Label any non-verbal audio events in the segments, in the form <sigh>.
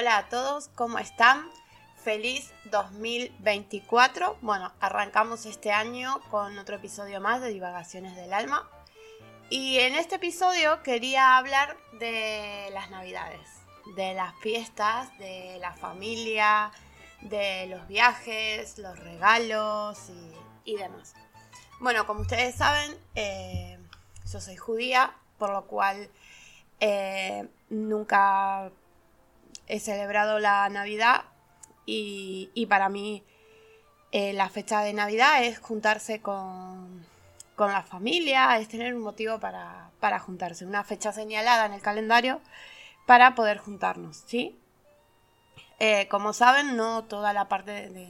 Hola a todos, ¿cómo están? Feliz 2024. Bueno, arrancamos este año con otro episodio más de Divagaciones del Alma. Y en este episodio quería hablar de las navidades, de las fiestas, de la familia, de los viajes, los regalos y, demás. Bueno, como ustedes saben, eh, yo soy judía, por lo cual eh, nunca he celebrado la Navidad y, para mí eh, la fecha de Navidad es juntarse con, la familia, es tener un motivo para, juntarse, una fecha señalada en el calendario para poder juntarnos, ¿sí? Eh, como saben, no toda la parte de,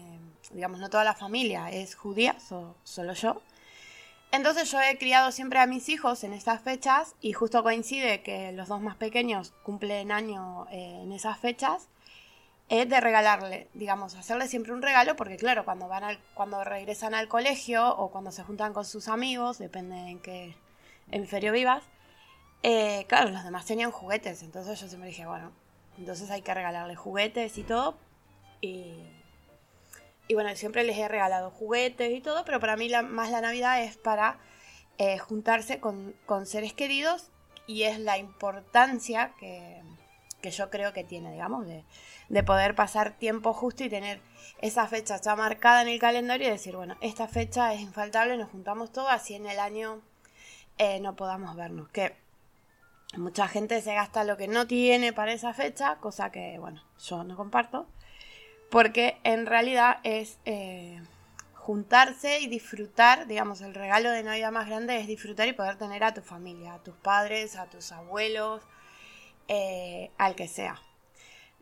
digamos, no toda la familia es judía, solo yo. Entonces yo he criado siempre a mis hijos en estas fechas y justo coincide que los dos más pequeños cumplen año eh, en esas fechas, es de regalarle, digamos, hacerle siempre un regalo porque claro, cuando van cuando regresan al colegio o cuando se juntan con sus amigos, depende en qué hemisferio vivas, eh, claro, los demás tenían juguetes, entonces yo siempre dije, bueno, entonces hay que regalarle juguetes y todo y y bueno, siempre les he regalado juguetes y todo, pero para mí la, más la Navidad es para eh, juntarse con, seres queridos y es la importancia que, yo creo que tiene, digamos, de, poder pasar tiempo justo y tener esa fecha ya marcada en el calendario y decir, bueno, esta fecha es infaltable, nos juntamos todos, así en el año eh, no podamos vernos. Que mucha gente se gasta lo que no tiene para esa fecha, cosa que, bueno, yo no comparto porque en realidad es eh, juntarse y disfrutar, digamos, el regalo de Navidad más grande es disfrutar y poder tener a tu familia, a tus padres, a tus abuelos, eh, al que sea.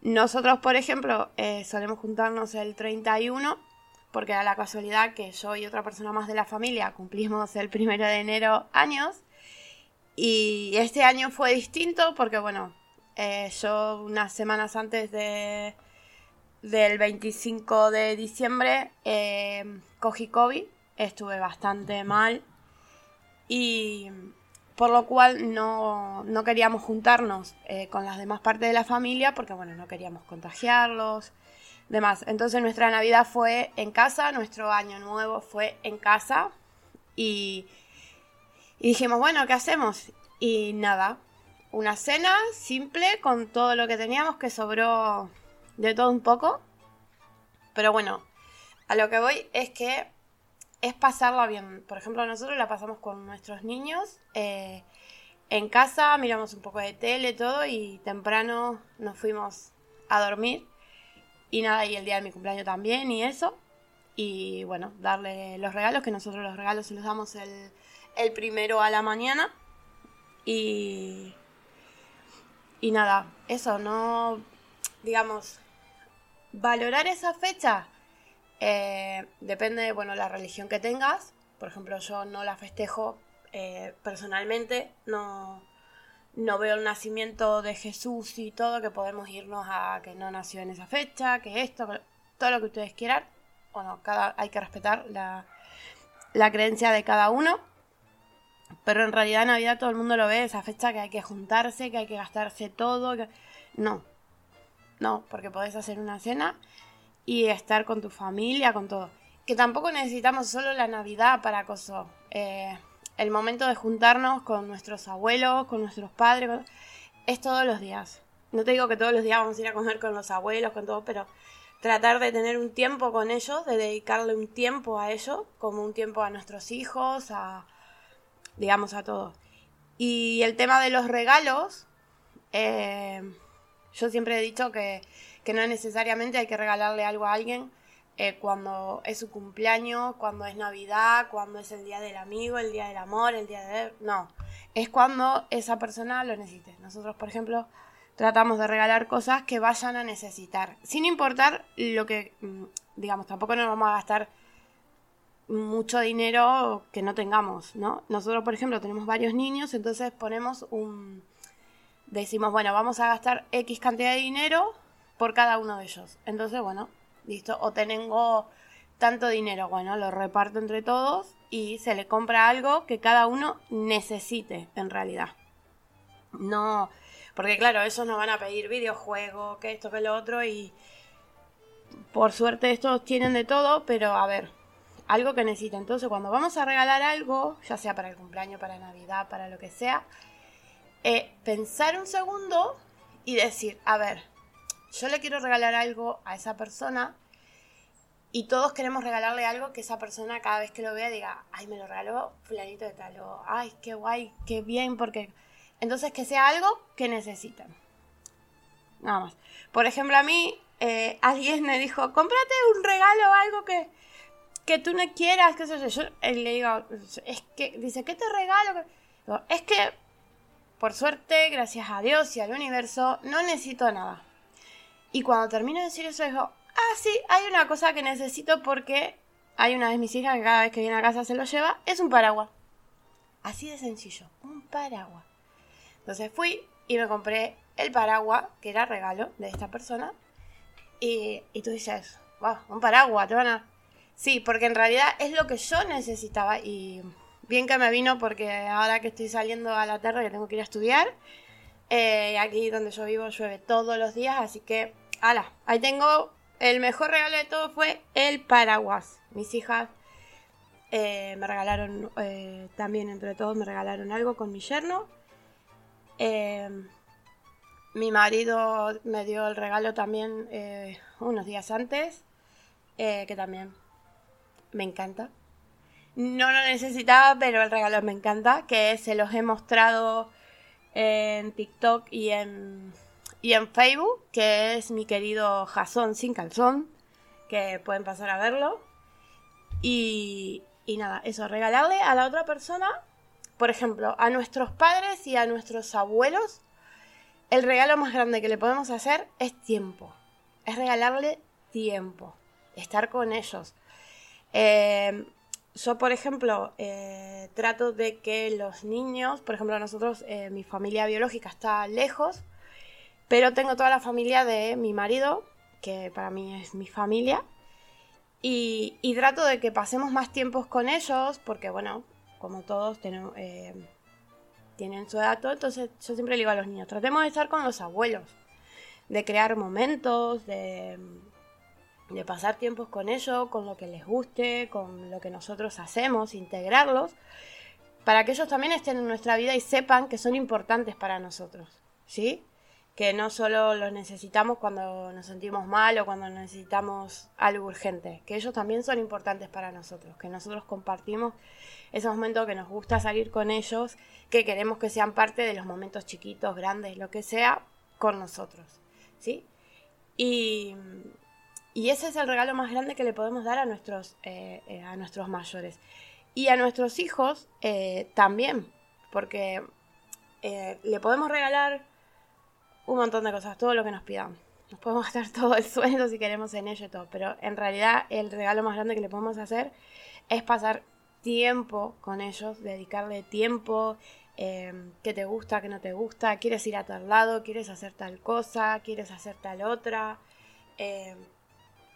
Nosotros, por ejemplo, eh, solemos juntarnos el 31 porque da la casualidad que yo y otra persona más de la familia cumplimos el primero de enero años. Y este año fue distinto porque, bueno, yo unas semanas antes de, del 25 de diciembre eh, cogí COVID, estuve bastante mal y por lo cual no, queríamos juntarnos eh, con las demás partes de la familia porque bueno, no queríamos contagiarlos, demás. Entonces nuestra Navidad fue en casa, nuestro año nuevo fue en casa y, y dijimos, bueno, ¿qué hacemos? Y nada, una cena simple con todo lo que teníamos que sobró de todo un poco. Pero bueno, a lo que voy es que es pasarla bien. Por ejemplo, nosotros la pasamos con nuestros niños. Eh, en casa miramos un poco de tele, todo, y temprano nos fuimos a dormir. Y nada, y el día de mi cumpleaños también, y eso. Y bueno, darle los regalos, que nosotros los regalos se los damos el, el primero a la mañana. Y. Y nada, eso, no. Digamos, Valorar esa fecha eh, depende de bueno, la religión que tengas. Por ejemplo, yo no la festejo eh, personalmente, no, no veo el nacimiento de Jesús y todo, que podemos irnos a que no nació en esa fecha, que esto, todo lo que ustedes quieran. Bueno, cada, hay que respetar la, la creencia de cada uno. Pero en realidad en Navidad todo el mundo lo ve, esa fecha que hay que juntarse, que hay que gastarse todo. No, no, porque podés hacer una cena y estar con tu familia, con todo. Que tampoco necesitamos solo la Navidad para acoso. Eh, el momento de juntarnos con nuestros abuelos, con nuestros padres, es todos los días. No te digo que todos los días vamos a ir a comer con los abuelos, con todo, pero tratar de tener un tiempo con ellos, de dedicarle un tiempo a ellos, como un tiempo a nuestros hijos, a, digamos, a todos. Y el tema de los regalos, eh, yo siempre he dicho que, no necesariamente hay que regalarle algo a alguien eh, cuando es su cumpleaños, cuando es Navidad, cuando es el día del amigo, el día del amor, el día de... No, es cuando esa persona lo necesite. Nosotros, por ejemplo, tratamos de regalar cosas que vayan a necesitar, sin importar lo que, mm, digamos, tampoco nos vamos a gastar mucho dinero que no tengamos, ¿no? Nosotros, por ejemplo, tenemos varios niños, entonces ponemos un decimos, bueno, vamos a gastar X cantidad de dinero por cada uno de ellos. Entonces, bueno, listo, o tengo tanto dinero, bueno, lo reparto entre todos y se le compra algo que cada uno necesite en realidad. No, Porque claro, ellos nos van a pedir videojuegos, que esto, que lo otro, y por suerte estos tienen de todo, pero a ver, algo que necesitan. Entonces, cuando vamos a regalar algo, ya sea para el cumpleaños, para Navidad, para lo que sea, eh, pensar un segundo y decir, a ver, yo le quiero regalar algo a esa persona y todos queremos regalarle algo que esa persona cada vez que lo vea diga, ay, me lo regaló fulanito de tal, o ay, qué guay, qué bien, porque... Entonces que sea algo que necesitan. Nada más. Por ejemplo, a mí eh, alguien me dijo, cómprate un regalo, algo que, que tú no quieras, qué sé yo. Yo le digo, es que, dice, ¿qué te regalo? es que, por suerte, gracias a Dios y al universo, no necesito nada. Y cuando termino de decir eso, digo, ah, sí, hay una cosa que necesito porque hay una de mis hijas que cada vez que viene a casa se lo lleva, es un paraguas. Así de sencillo, un paraguas. Entonces fui y me compré el paraguas, que era regalo de esta persona. Y, y tú dices, wow, un paraguas, te van a... Sí, porque en realidad es lo que yo necesitaba y bien que me vino porque ahora que estoy saliendo a la tierra que tengo que ir a estudiar, eh, aquí donde yo vivo llueve todos los días, así que, ala, ahí tengo el mejor regalo de todo fue el paraguas. Mis hijas eh, me regalaron, eh, también entre todos me regalaron algo con mi yerno. Eh, mi marido me dio el regalo también unos días antes, que también me encanta. No lo necesitaba, pero el regalo me encanta, que se los he mostrado en TikTok y en y en Facebook, que es mi querido Jason sin calzón, que pueden pasar a verlo. Y, y nada, eso, regalarle a la otra persona, por ejemplo, a nuestros padres y a nuestros abuelos, el regalo más grande que le podemos hacer es tiempo. Es regalarle tiempo, estar con ellos. Eh, yo, por ejemplo, eh, trato de que los niños, por ejemplo, nosotros, eh, mi familia biológica está lejos, pero tengo toda la familia de mi marido, que para mí es mi familia. Y, trato de que pasemos más tiempos con ellos, porque bueno, como todos eh, tienen su edad, entonces yo siempre le digo a los niños, tratemos de estar con los abuelos, de crear momentos, de, de pasar tiempos con ellos, con lo que les guste, con lo que nosotros hacemos, integrarlos, para que ellos también estén en nuestra vida y sepan que son importantes para nosotros, ¿sí? que no solo los necesitamos cuando nos sentimos mal o cuando necesitamos algo urgente, que ellos también son importantes para nosotros, que nosotros compartimos esos momentos que nos gusta salir con ellos, que queremos que sean parte de los momentos chiquitos, grandes, lo que sea, con nosotros, ¿sí? Y, ese es el regalo más grande que le podemos dar a nuestros, eh, eh, a nuestros mayores. Y a nuestros hijos eh, también, porque le podemos regalar un montón de cosas, todo lo que nos pidan. Nos podemos <laughs> gastar todo el sueldo si queremos en ello y todo, pero en realidad el regalo más grande que le podemos hacer es pasar tiempo con ellos, dedicarle tiempo, eh, que te gusta, que no te gusta, quieres ir a tal lado, quieres hacer tal cosa, quieres hacer tal otra.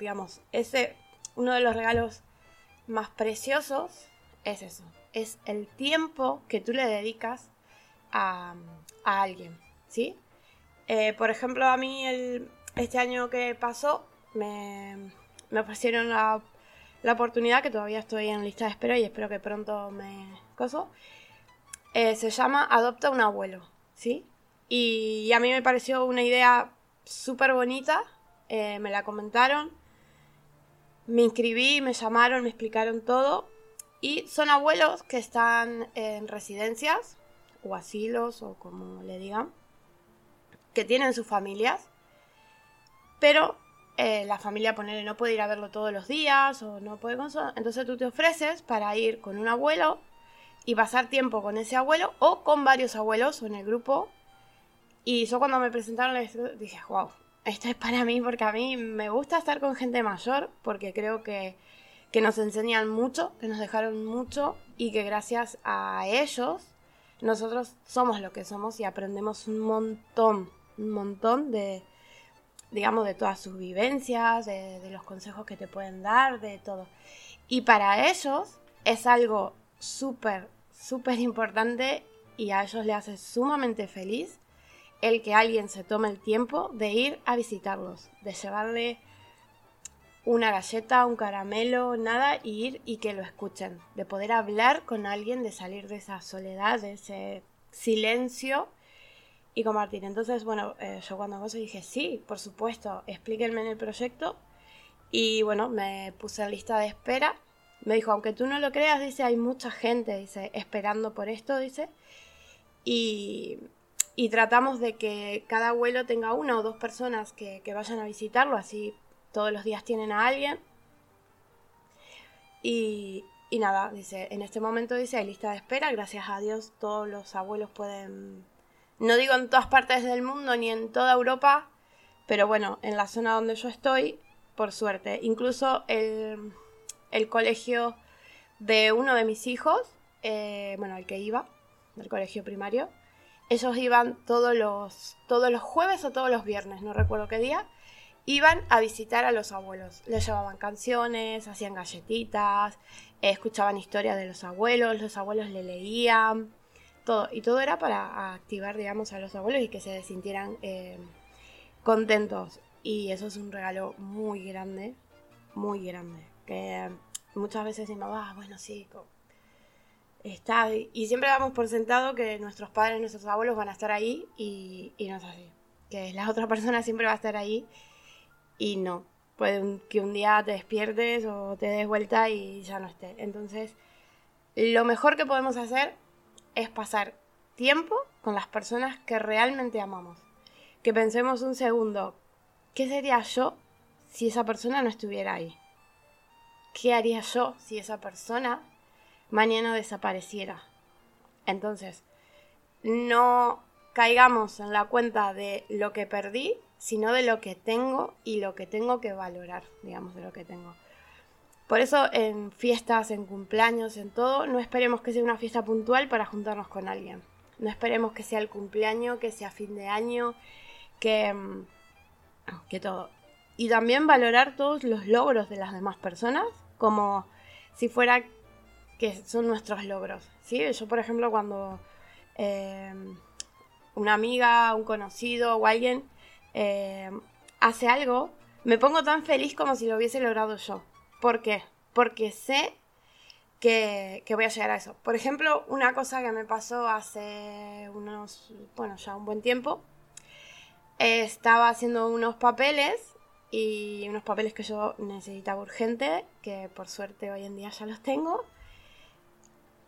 Digamos, ese, uno de los regalos más preciosos es eso, es el tiempo que tú le dedicas a, a alguien, ¿sí? Eh, por ejemplo, a mí el, este año que pasó me, ofrecieron la, oportunidad, que todavía estoy en lista de espera y espero que pronto me coso. Eh, se llama Adopta un abuelo, ¿sí? Y, a mí me pareció una idea súper bonita, eh, me la comentaron, me inscribí, me llamaron, me explicaron todo. Y son abuelos que están en residencias o asilos o como le digan que tienen sus familias, pero eh, la familia ponerle no puede ir a verlo todos los días o no puede entonces tú te ofreces para ir con un abuelo y pasar tiempo con ese abuelo o con varios abuelos o en el grupo. Y yo cuando me presentaron dije, wow, esto es para mí porque a mí me gusta estar con gente mayor porque creo que, que nos enseñan mucho, que nos dejaron mucho y que gracias a ellos nosotros somos lo que somos y aprendemos un montón un montón de, digamos, de todas sus vivencias, de, los consejos que te pueden dar, de todo. Y para ellos es algo súper, súper importante y a ellos le hace sumamente feliz el que alguien se tome el tiempo de ir a visitarlos, de llevarle una galleta, un caramelo, nada, y ir y que lo escuchen, de poder hablar con alguien, de salir de esa soledad, de ese silencio y compartir. Entonces, bueno, eh, yo cuando hago dije, sí, por supuesto, explíquenme en el proyecto. Y bueno, me puse en lista de espera. Me dijo, aunque tú no lo creas, dice, hay mucha gente, dice, esperando por esto, dice. Y, y tratamos de que cada abuelo tenga una o dos personas que, que vayan a visitarlo, así todos los días tienen a alguien. Y, y nada, dice, en este momento dice, hay lista de espera, gracias a Dios todos los abuelos pueden, no digo en todas partes del mundo ni en toda Europa, pero bueno, en la zona donde yo estoy, por suerte. Incluso el, el colegio de uno de mis hijos, eh, bueno, el que iba, del colegio primario, ellos iban todos los, todos los jueves o todos los viernes, no recuerdo qué día, iban a visitar a los abuelos. Les llevaban canciones, hacían galletitas, escuchaban historias de los abuelos, los abuelos le leían, todo. Y todo era para activar, digamos, a los abuelos y que se sintieran eh, contentos. Y eso es un regalo muy grande, muy grande. Que muchas veces decimos, ah, bueno, sí, está. Y siempre damos por sentado que nuestros padres, nuestros abuelos van a estar ahí y, y no es así. Que la otra persona siempre va a estar ahí y no. Puede que un día te despiertes o te des vuelta y ya no esté. Entonces, lo mejor que podemos hacer es pasar tiempo con las personas que realmente amamos. Que pensemos un segundo, ¿qué sería yo si esa persona no estuviera ahí? ¿Qué haría yo si esa persona mañana desapareciera? Entonces, no caigamos en la cuenta de lo que perdí, sino de lo que tengo y lo que tengo que valorar, digamos, de lo que tengo. Por eso en fiestas, en cumpleaños, en todo, no esperemos que sea una fiesta puntual para juntarnos con alguien. No esperemos que sea el cumpleaños, que sea fin de año, que, mm, que todo. Y también valorar todos los logros de las demás personas, como si fuera que son nuestros logros. ¿sí? Yo, por ejemplo, cuando eh, una amiga, un conocido o alguien eh, hace algo, me pongo tan feliz como si lo hubiese logrado yo. ¿Por qué? Porque sé que, voy a llegar a eso. Por ejemplo, una cosa que me pasó hace unos, bueno, ya un buen tiempo, estaba haciendo unos papeles y unos papeles que yo necesitaba urgente, que por suerte hoy en día ya los tengo.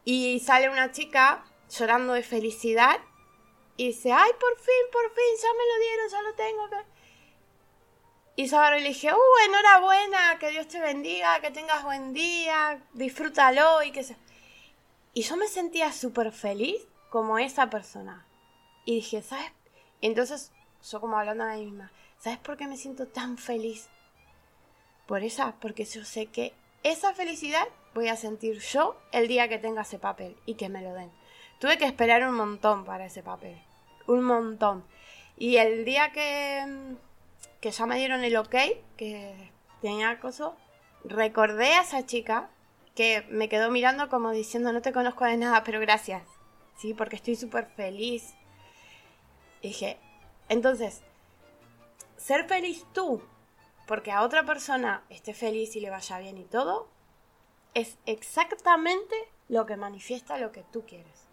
Y sale una chica llorando de felicidad y dice, ay, por fin, por fin, ya me lo dieron, ya lo tengo. Y Sabaro le dije, uh, enhorabuena, que Dios te bendiga, que tengas buen día, disfrútalo y que se... Y yo me sentía súper feliz como esa persona. Y dije, ¿sabes? entonces, yo como hablando a mí misma, ¿sabes por qué me siento tan feliz? Por esa, porque yo sé que esa felicidad voy a sentir yo el día que tenga ese papel y que me lo den. Tuve que esperar un montón para ese papel. Un montón. Y el día que, que ya me dieron el ok, que tenía acoso, recordé a esa chica que me quedó mirando como diciendo no te conozco de nada, pero gracias. Sí, porque estoy súper feliz. dije, entonces, ser feliz tú, porque a otra persona esté feliz y le vaya bien y todo, es exactamente lo que manifiesta lo que tú quieres.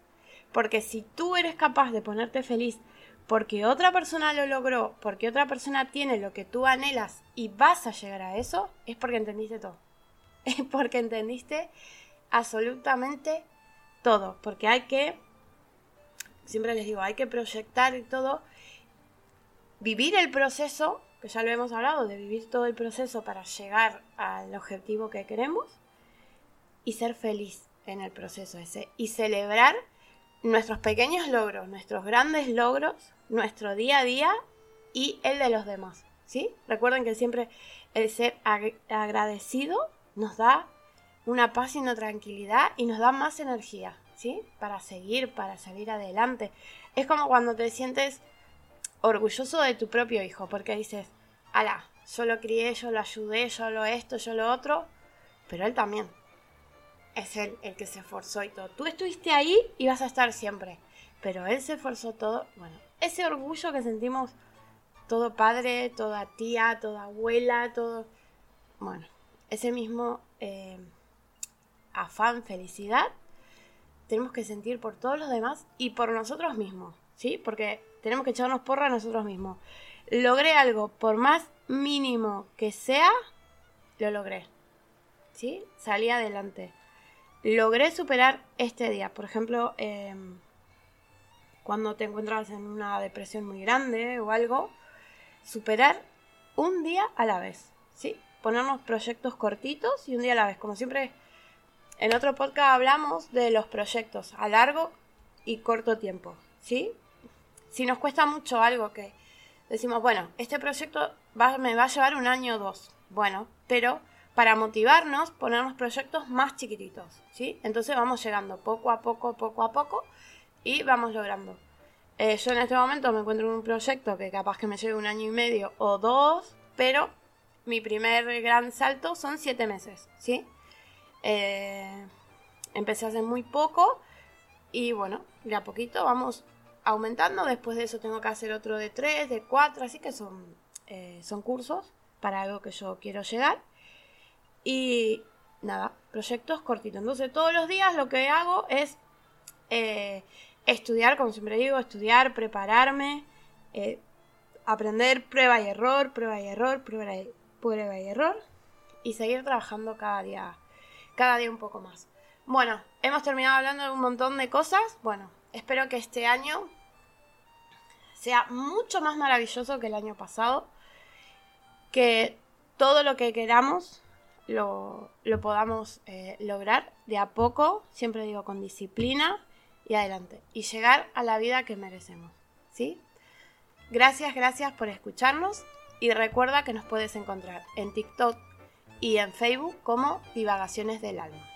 Porque si tú eres capaz de ponerte feliz porque otra persona lo logró, porque otra persona tiene lo que tú anhelas y vas a llegar a eso, es porque entendiste todo. <laughs> Es porque entendiste absolutamente todo. Porque hay que, siempre les digo, hay que proyectar y todo, vivir el proceso, que ya lo hemos hablado, de vivir todo el proceso para llegar al objetivo que queremos y ser feliz en el proceso ese y celebrar nuestros pequeños logros, nuestros grandes logros, nuestro día a día y el de los demás. ¿Sí? Recuerden que siempre el ser agradecido nos da una paz y una tranquilidad y nos da más energía, ¿sí? Para seguir, para salir adelante. Es como cuando te sientes orgulloso de tu propio hijo, porque dices, ala, yo lo crié, yo lo ayudé, yo lo esto, yo lo otro, pero él también es él el que se esforzó y todo. Tú estuviste ahí y vas a estar siempre. Pero él se esforzó todo. Bueno, ese orgullo que sentimos todo padre, toda tía, toda abuela, todo... Bueno, ese mismo eh, afán, felicidad, tenemos que sentir por todos los demás y por nosotros mismos, ¿sí? Porque tenemos que echarnos porra a nosotros mismos. Logré algo, por más mínimo que sea, lo logré, ¿sí? Salí adelante. Logré superar este día, por ejemplo, em, cuando te encuentras en una depresión muy grande o algo, superar un día a la vez, ¿sí? Ponernos proyectos cortitos y un día a la vez. Como siempre, en otro podcast hablamos de los proyectos a largo y corto tiempo, ¿sí? Si nos cuesta mucho algo que decimos, bueno, este proyecto me va a llevar un año o dos, bueno, pero para motivarnos, ponernos proyectos más chiquititos, ¿sí? Entonces vamos llegando poco a poco, poco a poco y vamos logrando. Eh, yo en este momento me encuentro en un proyecto que capaz que me lleve un año y medio o dos, pero mi primer gran salto son siete meses, ¿sí? Eh, empecé hace muy poco y bueno, de a poquito vamos aumentando. Después de eso tengo que hacer otro de tres, de cuatro, así que son, eh, son cursos para algo que yo quiero llegar. Y nada, proyectos cortitos. Entonces todos los días lo que hago es estudiar, como siempre digo, estudiar, prepararme, eh, aprender prueba y error, prueba y error, prueba y, prueba y error y seguir trabajando cada día, cada día un poco más. Bueno, hemos terminado hablando de un montón de cosas. Bueno, espero que este año sea mucho más maravilloso que el año pasado, que todo lo que queramos lo, podamos eh, lograr de a poco, siempre digo con disciplina y adelante. Y llegar a la vida que merecemos. ¿Sí? Gracias, gracias por escucharnos y recuerda que nos puedes encontrar en TikTok y en Facebook como Divagaciones del Alma.